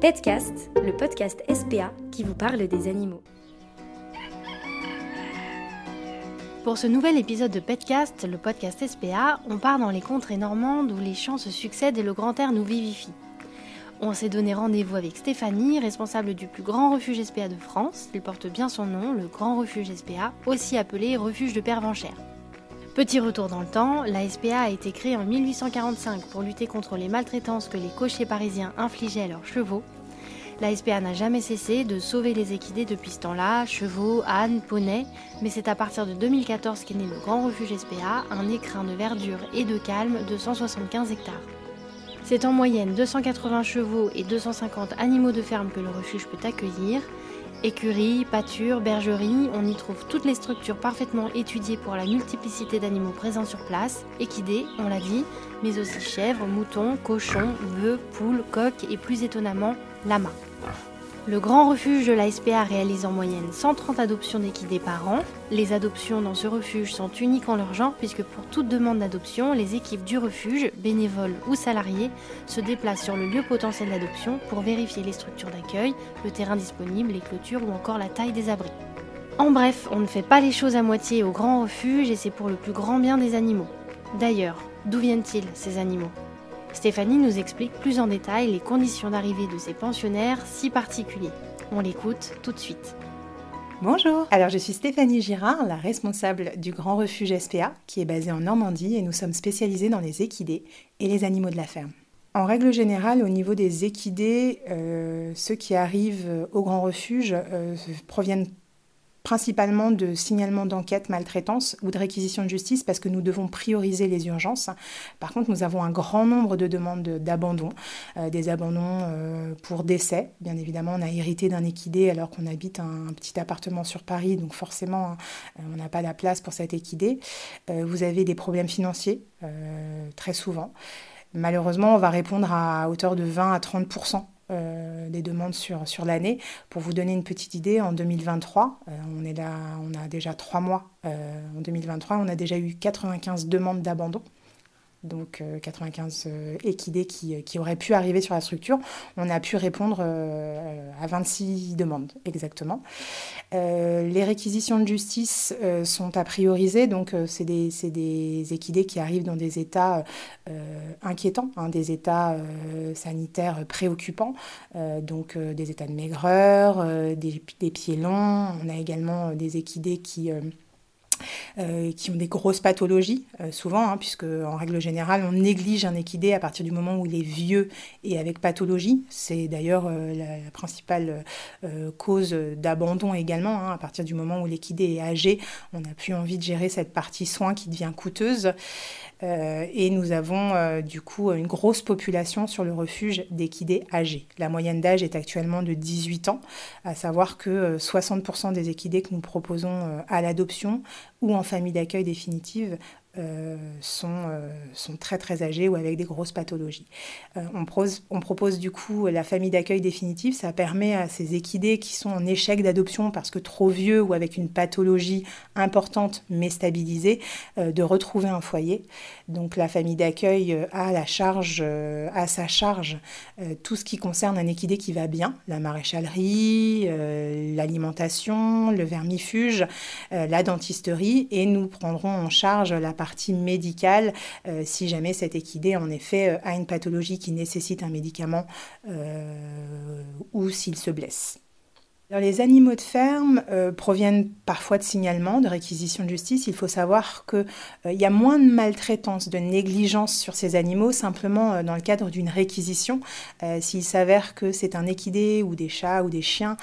Petcast, le podcast SPA qui vous parle des animaux. Pour ce nouvel épisode de Petcast, le podcast SPA, on part dans les contrées normandes où les champs se succèdent et le grand air nous vivifie. On s'est donné rendez-vous avec Stéphanie, responsable du plus grand refuge SPA de France. Il porte bien son nom, le Grand Refuge SPA, aussi appelé Refuge de Pervenchère. Petit retour dans le temps, la SPA a été créée en 1845 pour lutter contre les maltraitances que les cochers parisiens infligeaient à leurs chevaux. La SPA n'a jamais cessé de sauver les équidés depuis ce temps-là, chevaux, ânes, poneys, mais c'est à partir de 2014 qu'est né le Grand Refuge SPA, un écrin de verdure et de calme de 175 hectares. C'est en moyenne 280 chevaux et 250 animaux de ferme que le refuge peut accueillir. Écurie, pâture, bergerie, on y trouve toutes les structures parfaitement étudiées pour la multiplicité d'animaux présents sur place, équidés, on l'a dit, mais aussi chèvres, moutons, cochons, bœufs, poules, coqs et plus étonnamment, lamas. Le grand refuge de la SPA réalise en moyenne 130 adoptions d'équidés par an. Les adoptions dans ce refuge sont uniques en leur genre puisque pour toute demande d'adoption, les équipes du refuge, bénévoles ou salariés, se déplacent sur le lieu potentiel d'adoption pour vérifier les structures d'accueil, le terrain disponible, les clôtures ou encore la taille des abris. En bref, on ne fait pas les choses à moitié au grand refuge et c'est pour le plus grand bien des animaux. D'ailleurs, d'où viennent-ils ces animaux? Stéphanie nous explique plus en détail les conditions d'arrivée de ces pensionnaires si particuliers. On l'écoute tout de suite. Bonjour, alors je suis Stéphanie Girard, la responsable du Grand Refuge SPA qui est basé en Normandie et nous sommes spécialisés dans les équidés et les animaux de la ferme. En règle générale, au niveau des équidés, euh, ceux qui arrivent au Grand Refuge euh, proviennent principalement de signalement d'enquête maltraitance ou de réquisition de justice parce que nous devons prioriser les urgences. Par contre, nous avons un grand nombre de demandes d'abandon, euh, des abandons euh, pour décès. Bien évidemment, on a hérité d'un équidé alors qu'on habite un, petit appartement sur Paris, donc forcément, euh, on n'a pas la place pour cet équidé. vous avez des problèmes financiers, très souvent. Malheureusement, on va répondre à hauteur de 20 à 30 euh, des demandes sur, sur l'année. Pour vous donner une petite idée, en 2023, euh, on est là, on a déjà trois mois. Euh, en 2023, on a déjà eu 95 demandes d'abandon donc 95 euh, euh, équidés qui, euh, qui, auraient pu arriver sur la structure. On a pu répondre à 26 demandes exactement. les réquisitions de justice sont à prioriser, donc c'est des, des, équidés qui arrivent dans des états inquiétants, hein, des états sanitaires préoccupants, donc des états de maigreur, des, des, pieds longs. On a également des équidés qui euh, qui ont des grosses pathologies, euh, souvent, hein, puisque en règle générale, on néglige un équidé à partir du moment où il est vieux et avec pathologie. C'est d'ailleurs euh, la, principale cause d'abandon également. Hein, à partir du moment où l'équidé est âgé, on n'a plus envie de gérer cette partie soin qui devient coûteuse. Euh, et nous avons euh, du coup une grosse population sur le refuge d'équidés âgés. La moyenne d'âge est actuellement de 18 ans, à savoir que 60% euh, des équidés que nous proposons à l'adoption ou en famille d'accueil définitive euh, sont, euh, sont très très âgés ou avec des grosses pathologies. Euh, on, propose, on, propose, du coup la famille d'accueil définitive, ça permet à ces équidés qui sont en échec d'adoption parce que trop vieux ou avec une pathologie importante mais stabilisée, de retrouver un foyer. Donc la famille d'accueil a la charge, à sa charge tout ce qui concerne un équidé qui va bien, la maréchalerie, l'alimentation, le vermifuge, la dentisterie et nous prendrons en charge la partie médicale euh, si jamais cet équidé en effet euh, a une pathologie qui nécessite un médicament euh, ou s'il se blesse les animaux de ferme euh, proviennent parfois de signalements, de réquisitions de justice. Il faut savoir qu'il euh, y a moins de maltraitance, de négligence sur ces animaux, simplement euh, dans le cadre d'une réquisition. S'il s'avère que c'est un équidé ou des chats ou des chiens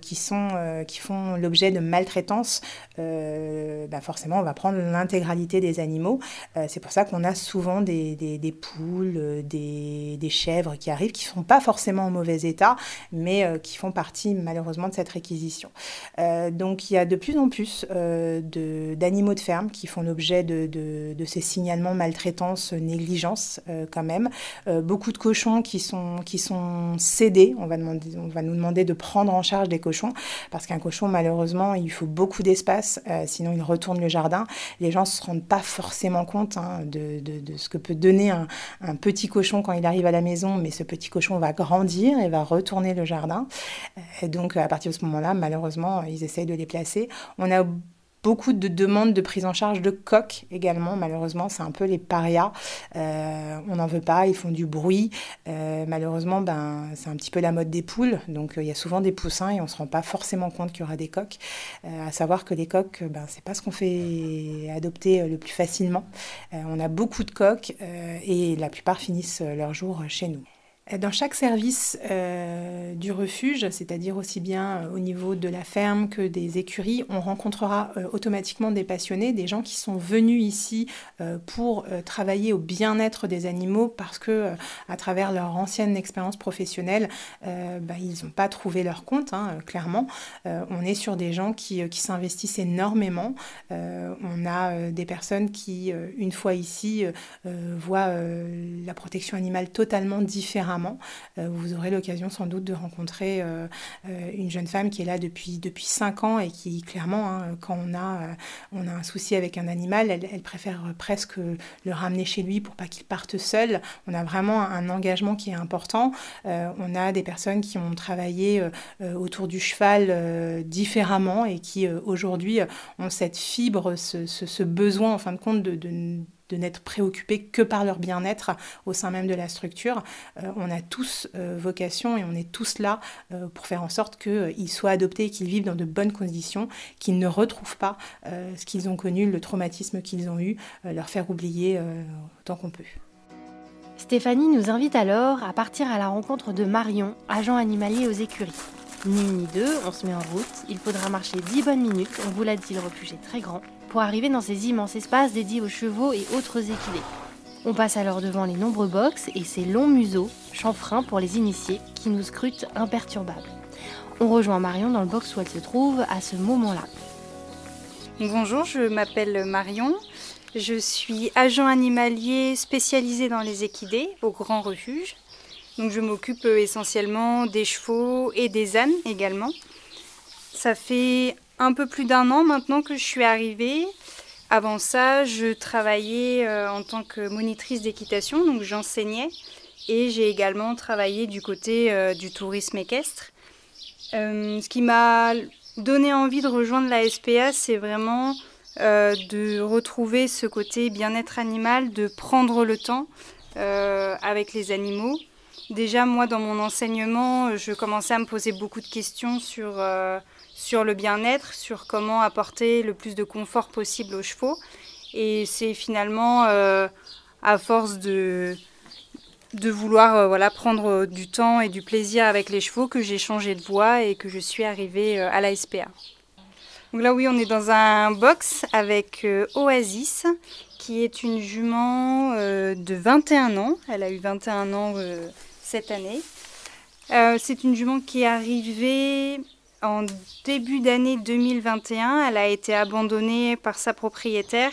qui, font l'objet de maltraitance, bah forcément on va prendre l'intégralité des animaux. c'est pour ça qu'on a souvent des poules, des, des, chèvres qui arrivent, qui ne sont pas forcément en mauvais état, mais qui font partie malheureusement de cette réquisition. donc il y a de plus en plus d'animaux de, ferme qui font l'objet de, de, ces signalements maltraitance, négligence quand même. beaucoup de cochons qui sont, qui sont cédés. On va, demander, on va nous demander de prendre en charge des cochons parce qu'un cochon malheureusement il faut beaucoup d'espace sinon il retourne le jardin. Les gens ne se rendent pas forcément compte hein, de, ce que peut donner un, un petit cochon quand il arrive à la maison, mais ce petit cochon va grandir et va retourner le jardin. Et donc, partir de ce moment-là, malheureusement, ils essayent de les placer. On a beaucoup de demandes de prise en charge de coqs également. Malheureusement, c'est un peu les parias. Euh, on n'en veut pas, ils font du bruit. Euh, malheureusement, ben, c'est un petit peu la mode des poules. Donc, euh, il y a souvent des poussins et on ne se rend pas forcément compte qu'il y aura des coqs. à savoir que les coqs, ben, c'est pas ce qu'on fait adopter le plus facilement. on a beaucoup de coqs et la plupart finissent leur jour chez nous. Dans chaque service euh, du refuge, c'est-à-dire aussi bien euh, au niveau de la ferme que des écuries, on rencontrera euh, automatiquement des passionnés, des gens qui sont venus ici pour travailler au bien-être des animaux parce que, à travers leur ancienne expérience professionnelle, bah, ils n'ont pas trouvé leur compte, hein, clairement. on est sur des gens qui, qui s'investissent énormément. on a des personnes qui, une fois ici, voient la protection animale totalement différemment euh, vous aurez l'occasion sans doute de rencontrer euh, euh, une jeune femme qui est là depuis, depuis 5 ans et qui, clairement, hein, quand on a, on a un souci avec un animal, elle, préfère presque le ramener chez lui pour pas qu'il parte seul. On a vraiment un engagement qui est important. on a des personnes qui ont travaillé autour du cheval différemment et qui aujourd'hui ont cette fibre, ce, besoin en fin de compte de de n'être préoccupés que par leur bien-être au sein même de la structure. Euh, on a tous euh, vocation et on est tous là euh, pour faire en sorte qu'ils soient adoptés qu'ils vivent dans de bonnes conditions, qu'ils ne retrouvent pas ce qu'ils ont connu, le traumatisme qu'ils ont eu, leur faire oublier autant qu'on peut. Stéphanie nous invite alors à partir à la rencontre de Marion, agent animalier aux écuries. Ni ni deux, on se met en route. Il faudra marcher 10 bonnes minutes, on vous l'a dit, le refuge est très grand, pour arriver dans ces immenses espaces dédiés aux chevaux et autres équidés. On passe alors devant les nombreux box et ces longs museaux, chanfreins pour les initiés, qui nous scrutent imperturbables. On rejoint Marion dans le box où elle se trouve à ce moment-là. Bonjour, je m'appelle Marion. Je suis agent animalier spécialisé dans les équidés au Grand Refuge. Donc je m'occupe essentiellement des chevaux et des ânes également. Ça fait un peu plus d'un an maintenant que je suis arrivée. Avant ça, je travaillais euh, en tant que monitrice d'équitation, donc j'enseignais. Et j'ai également travaillé du côté euh, du tourisme équestre. ce qui m'a donné envie de rejoindre la SPA, c'est vraiment de retrouver ce côté bien-être animal, de prendre le temps avec les animaux. Déjà, moi, dans mon enseignement, je commençais à me poser beaucoup de questions sur, euh, sur le bien-être, sur comment apporter le plus de confort possible aux chevaux. Et c'est finalement euh, à force de, de vouloir euh, voilà, prendre du temps et du plaisir avec les chevaux que j'ai changé de voie et que je suis arrivée à la SPA. Donc là, oui, on est dans un box avec Oasis, qui est une jument de 21 ans. Elle a eu 21 ans cette année. Euh, c'est une jument qui est arrivée en début d'année 2021. Elle a été abandonnée par sa propriétaire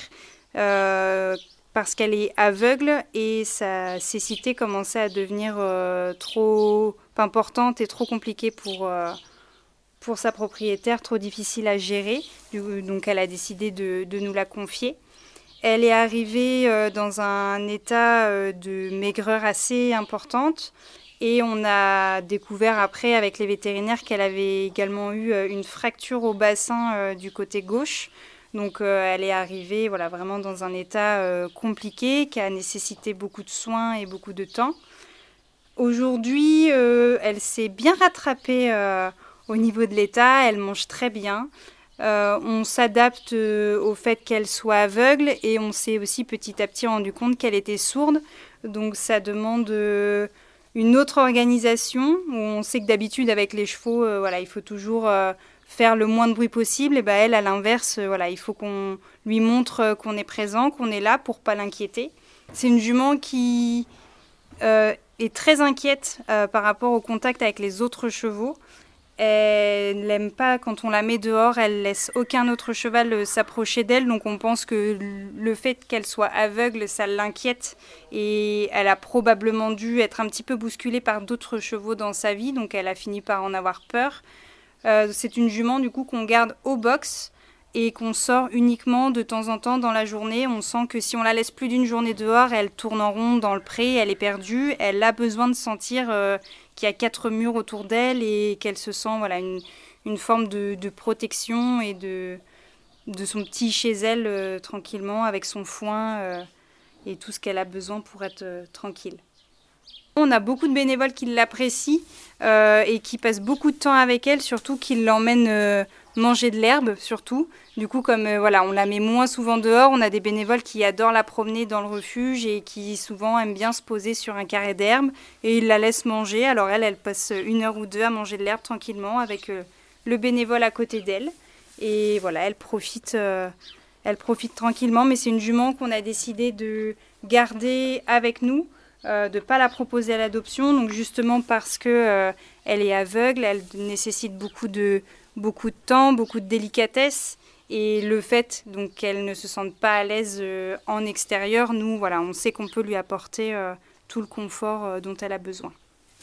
euh, parce qu'elle est aveugle et sa cécité commençait à devenir euh, trop importante et trop compliquée pour, pour sa propriétaire, trop difficile à gérer. Donc elle a décidé de, de nous la confier. Elle est arrivée euh, dans un état euh, de maigreur assez importante et on a découvert après avec les vétérinaires qu'elle avait également eu euh, une fracture au bassin du côté gauche. Donc elle est arrivée voilà, vraiment dans un état compliqué qui a nécessité beaucoup de soins et beaucoup de temps. Aujourd'hui, elle s'est bien rattrapée au niveau de l'état, elle mange très bien. Euh, on s'adapte euh, au fait qu'elle soit aveugle et on s'est aussi petit à petit rendu compte qu'elle était sourde. Donc ça demande euh, une autre organisation. on sait que d'habitude avec les chevaux, voilà, il faut toujours faire le moins de bruit possible. Et ben elle, à l'inverse, voilà, il faut qu'on lui montre qu'on est présent, qu'on est là pour pas l'inquiéter. C'est une jument qui est très inquiète par rapport au contact avec les autres chevaux. Elle n'aime pas quand on la met dehors, elle laisse aucun autre cheval euh, s'approcher d'elle, donc on pense que le fait qu'elle soit aveugle, ça l'inquiète et elle a probablement dû être un petit peu bousculée par d'autres chevaux dans sa vie, donc elle a fini par en avoir peur. Euh, c'est une jument du coup qu'on garde au box et qu'on sort uniquement de temps en temps dans la journée. On sent que si on la laisse plus d'une journée dehors, elle tourne en rond dans le pré, elle est perdue, elle a besoin de sentir euh, qu'il y a quatre murs autour d'elle et qu'elle se sent voilà, une, une forme de, de, protection et de, de son petit chez elle euh, tranquillement avec son foin euh, et tout ce qu'elle a besoin pour être euh, tranquille. On a beaucoup de bénévoles qui l'apprécient euh, et qui passent beaucoup de temps avec elle, surtout qui l'emmènent euh, manger de l'herbe, surtout. Du coup, comme euh, voilà, on la met moins souvent dehors, on a des bénévoles qui adorent la promener dans le refuge et qui souvent aiment bien se poser sur un carré d'herbe et ils la laissent manger. Alors elle, elle passe une heure ou deux à manger de l'herbe tranquillement avec le bénévole à côté d'elle. Et voilà, elle profite, elle profite tranquillement, mais c'est une jument qu'on a décidé de garder avec nous de ne pas la proposer à l'adoption, donc justement parce que euh, elle est aveugle, elle nécessite beaucoup de, beaucoup de temps, beaucoup de délicatesse, et le fait donc qu'elle ne se sente pas à l'aise euh, en extérieur, nous voilà, on sait qu'on peut lui apporter euh, tout le confort euh, dont elle a besoin.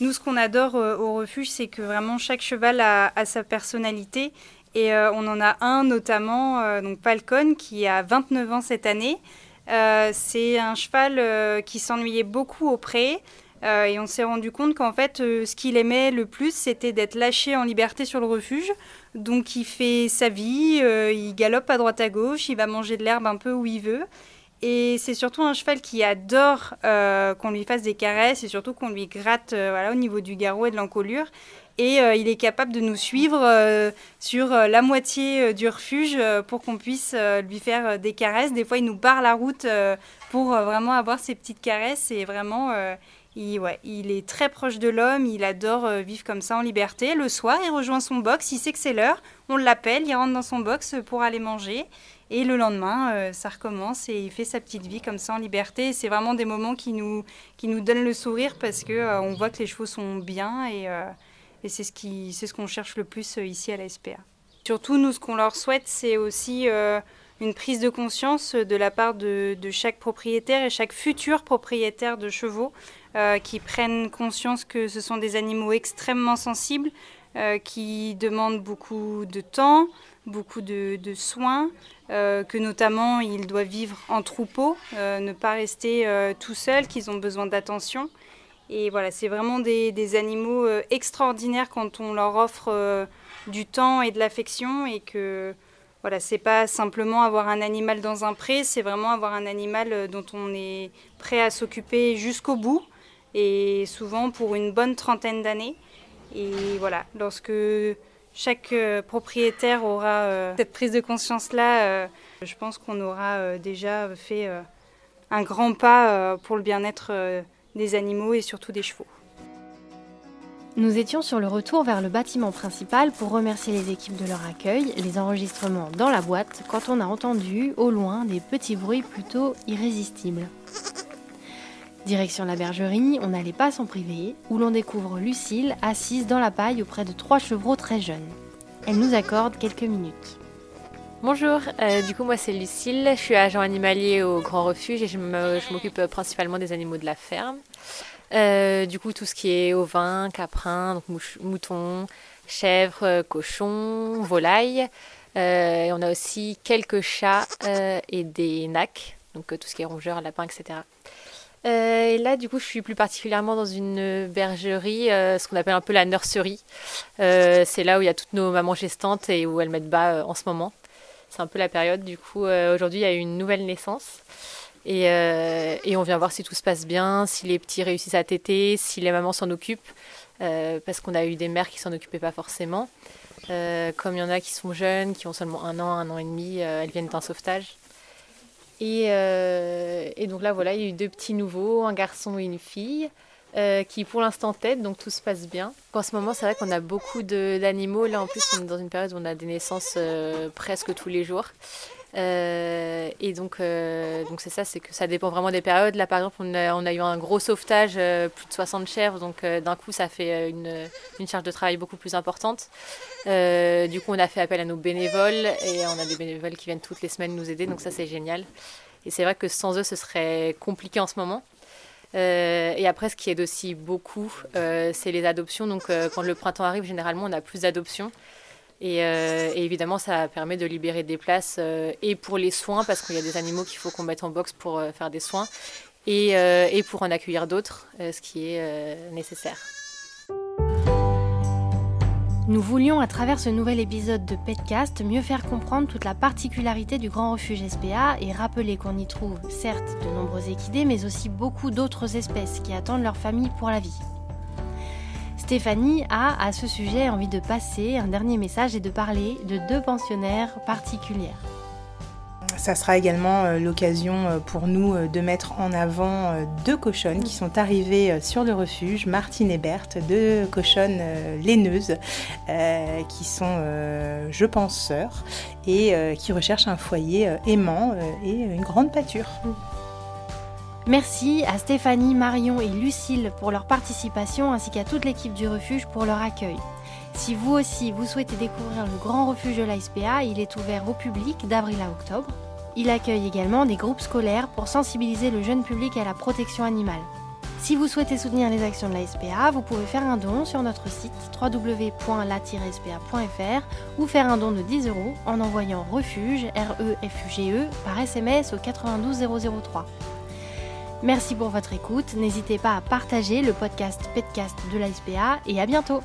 Nous, ce qu'on adore euh, au refuge, c'est que vraiment chaque cheval a, sa personnalité. Et euh, on en a un notamment, euh, donc Falcon, qui a 29 ans cette année. Euh, c'est un cheval euh, qui s'ennuyait beaucoup au pré. Euh, et on s'est rendu compte qu'en fait, ce qu'il aimait le plus, c'était d'être lâché en liberté sur le refuge. Donc il fait sa vie, il galope à droite à gauche, il va manger de l'herbe un peu où il veut. Et c'est surtout un cheval qui adore qu'on lui fasse des caresses et surtout qu'on lui gratte au niveau du garrot et de l'encolure. Et euh, il est capable de nous suivre euh, sur euh, la moitié du refuge pour qu'on puisse lui faire des caresses. Des fois, il nous barre la route pour vraiment avoir ces petites caresses. Et vraiment, il, est très proche de l'homme. Il adore vivre comme ça en liberté. Le soir, il rejoint son box. Il sait que c'est l'heure. On l'appelle. Il rentre dans son box pour aller manger. Et le lendemain, ça recommence et il fait sa petite vie comme ça en liberté. C'est vraiment des moments qui nous, qui nous donnent le sourire parce que euh, on voit que les chevaux sont bien et c'est ce qu'on cherche le plus euh, ici à la SPA. Surtout, nous, ce qu'on leur souhaite, c'est aussi euh, une prise de conscience de la part de, chaque propriétaire et chaque futur propriétaire de chevaux euh, qui prennent conscience que ce sont des animaux extrêmement sensibles, euh, qui demandent beaucoup de temps, beaucoup de, soins, euh, que notamment ils doivent vivre en troupeau, euh, ne pas rester euh, tout seuls, qu'ils ont besoin d'attention. Et voilà, c'est vraiment des, animaux euh, extraordinaires quand on leur offre euh, du temps et de l'affection et que voilà, c'est pas simplement avoir un animal dans un pré, c'est vraiment avoir un animal euh, dont on est prêt à s'occuper jusqu'au bout et souvent pour une bonne trentaine d'années. Et voilà, lorsque chaque propriétaire aura cette prise de conscience-là, je pense qu'on aura déjà fait un grand pas pour le bien-être des animaux et surtout des chevaux. Nous étions sur le retour vers le bâtiment principal pour remercier les équipes de leur accueil, les enregistrements dans la boîte, quand on a entendu, au loin, des petits bruits plutôt irrésistibles. Direction la bergerie, on n'allait pas s'en priver, où l'on découvre Lucille assise dans la paille auprès de trois chevreaux très jeunes. Elle nous accorde quelques minutes. Bonjour, euh, du coup moi c'est Lucille, je suis agent animalier au Grand Refuge et je m'occupe euh, principalement des animaux de la ferme. Euh, du coup tout ce qui est ovins, caprins, donc moutons, chèvres, cochons, volailles. On a aussi quelques chats et des nacs, donc tout ce qui est rongeurs, lapins, etc. Et là, du coup, je suis plus particulièrement dans une bergerie, ce qu'on appelle un peu la nurserie. C'est là où il y a toutes nos mamans gestantes et où elles mettent bas en ce moment. C'est un peu la période. Du coup, euh, aujourd'hui, il y a eu une nouvelle naissance. Et, euh, et on vient voir si tout se passe bien, si les petits réussissent à téter, si les mamans s'en occupent. euh, parce qu'on a eu des mères qui s'en occupaient pas forcément. Comme il y en a qui sont jeunes, qui ont seulement un an, un an et demi, elles viennent d'un sauvetage. Et, et donc là, voilà, il y a eu deux petits nouveaux, un garçon et une fille, euh, qui pour l'instant têtent, donc tout se passe bien. En ce moment, c'est vrai qu'on a beaucoup d'animaux. Là, en plus, on est dans une période où on a des naissances euh, presque tous les jours. Euh, et donc, donc c'est ça, c'est que ça dépend vraiment des périodes. Là, par exemple, on a, eu un gros sauvetage, plus de 60 chèvres, donc d'un coup, ça fait une, charge de travail beaucoup plus importante. du coup, on a fait appel à nos bénévoles et on a des bénévoles qui viennent toutes les semaines nous aider, donc ça, c'est génial. Et c'est vrai que sans eux, ce serait compliqué en ce moment. Et après, ce qui aide aussi beaucoup, c'est les adoptions. Donc, quand le printemps arrive, généralement, on a plus d'adoptions. Euh, et, évidemment, ça permet de libérer des places euh, et pour les soins, parce qu'il y a des animaux qu'il faut qu'on mette en box pour euh, faire des soins, et pour en accueillir d'autres, ce qui est nécessaire. Nous voulions, à travers ce nouvel épisode de Petcast, mieux faire comprendre toute la particularité du Grand Refuge SPA et rappeler qu'on y trouve certes de nombreux équidés, mais aussi beaucoup d'autres espèces qui attendent leur famille pour la vie. Stéphanie a à ce sujet envie de passer un dernier message et de parler de deux pensionnaires particulières. Ça sera également euh, l'occasion euh, pour nous euh, de mettre en avant deux cochonnes qui sont arrivées sur le refuge, Martine et Berthe, deux cochonnes laineuses qui sont, je pense, sœurs et qui recherchent un foyer aimant et une grande pâture. Merci à Stéphanie, Marion et Lucille pour leur participation ainsi qu'à toute l'équipe du refuge pour leur accueil. Si vous aussi vous souhaitez découvrir le grand refuge de l'ASPA, il est ouvert au public d'avril à octobre. Il accueille également des groupes scolaires pour sensibiliser le jeune public à la protection animale. Si vous souhaitez soutenir les actions de la vous pouvez faire un don sur notre site www.la-spa.fr ou faire un don de 10 euros en envoyant refuge, R-E-F-U-G-E, e, par SMS au 92003. Merci pour votre écoute. N'hésitez pas à partager le podcast Petcast de l'ASPA et à bientôt.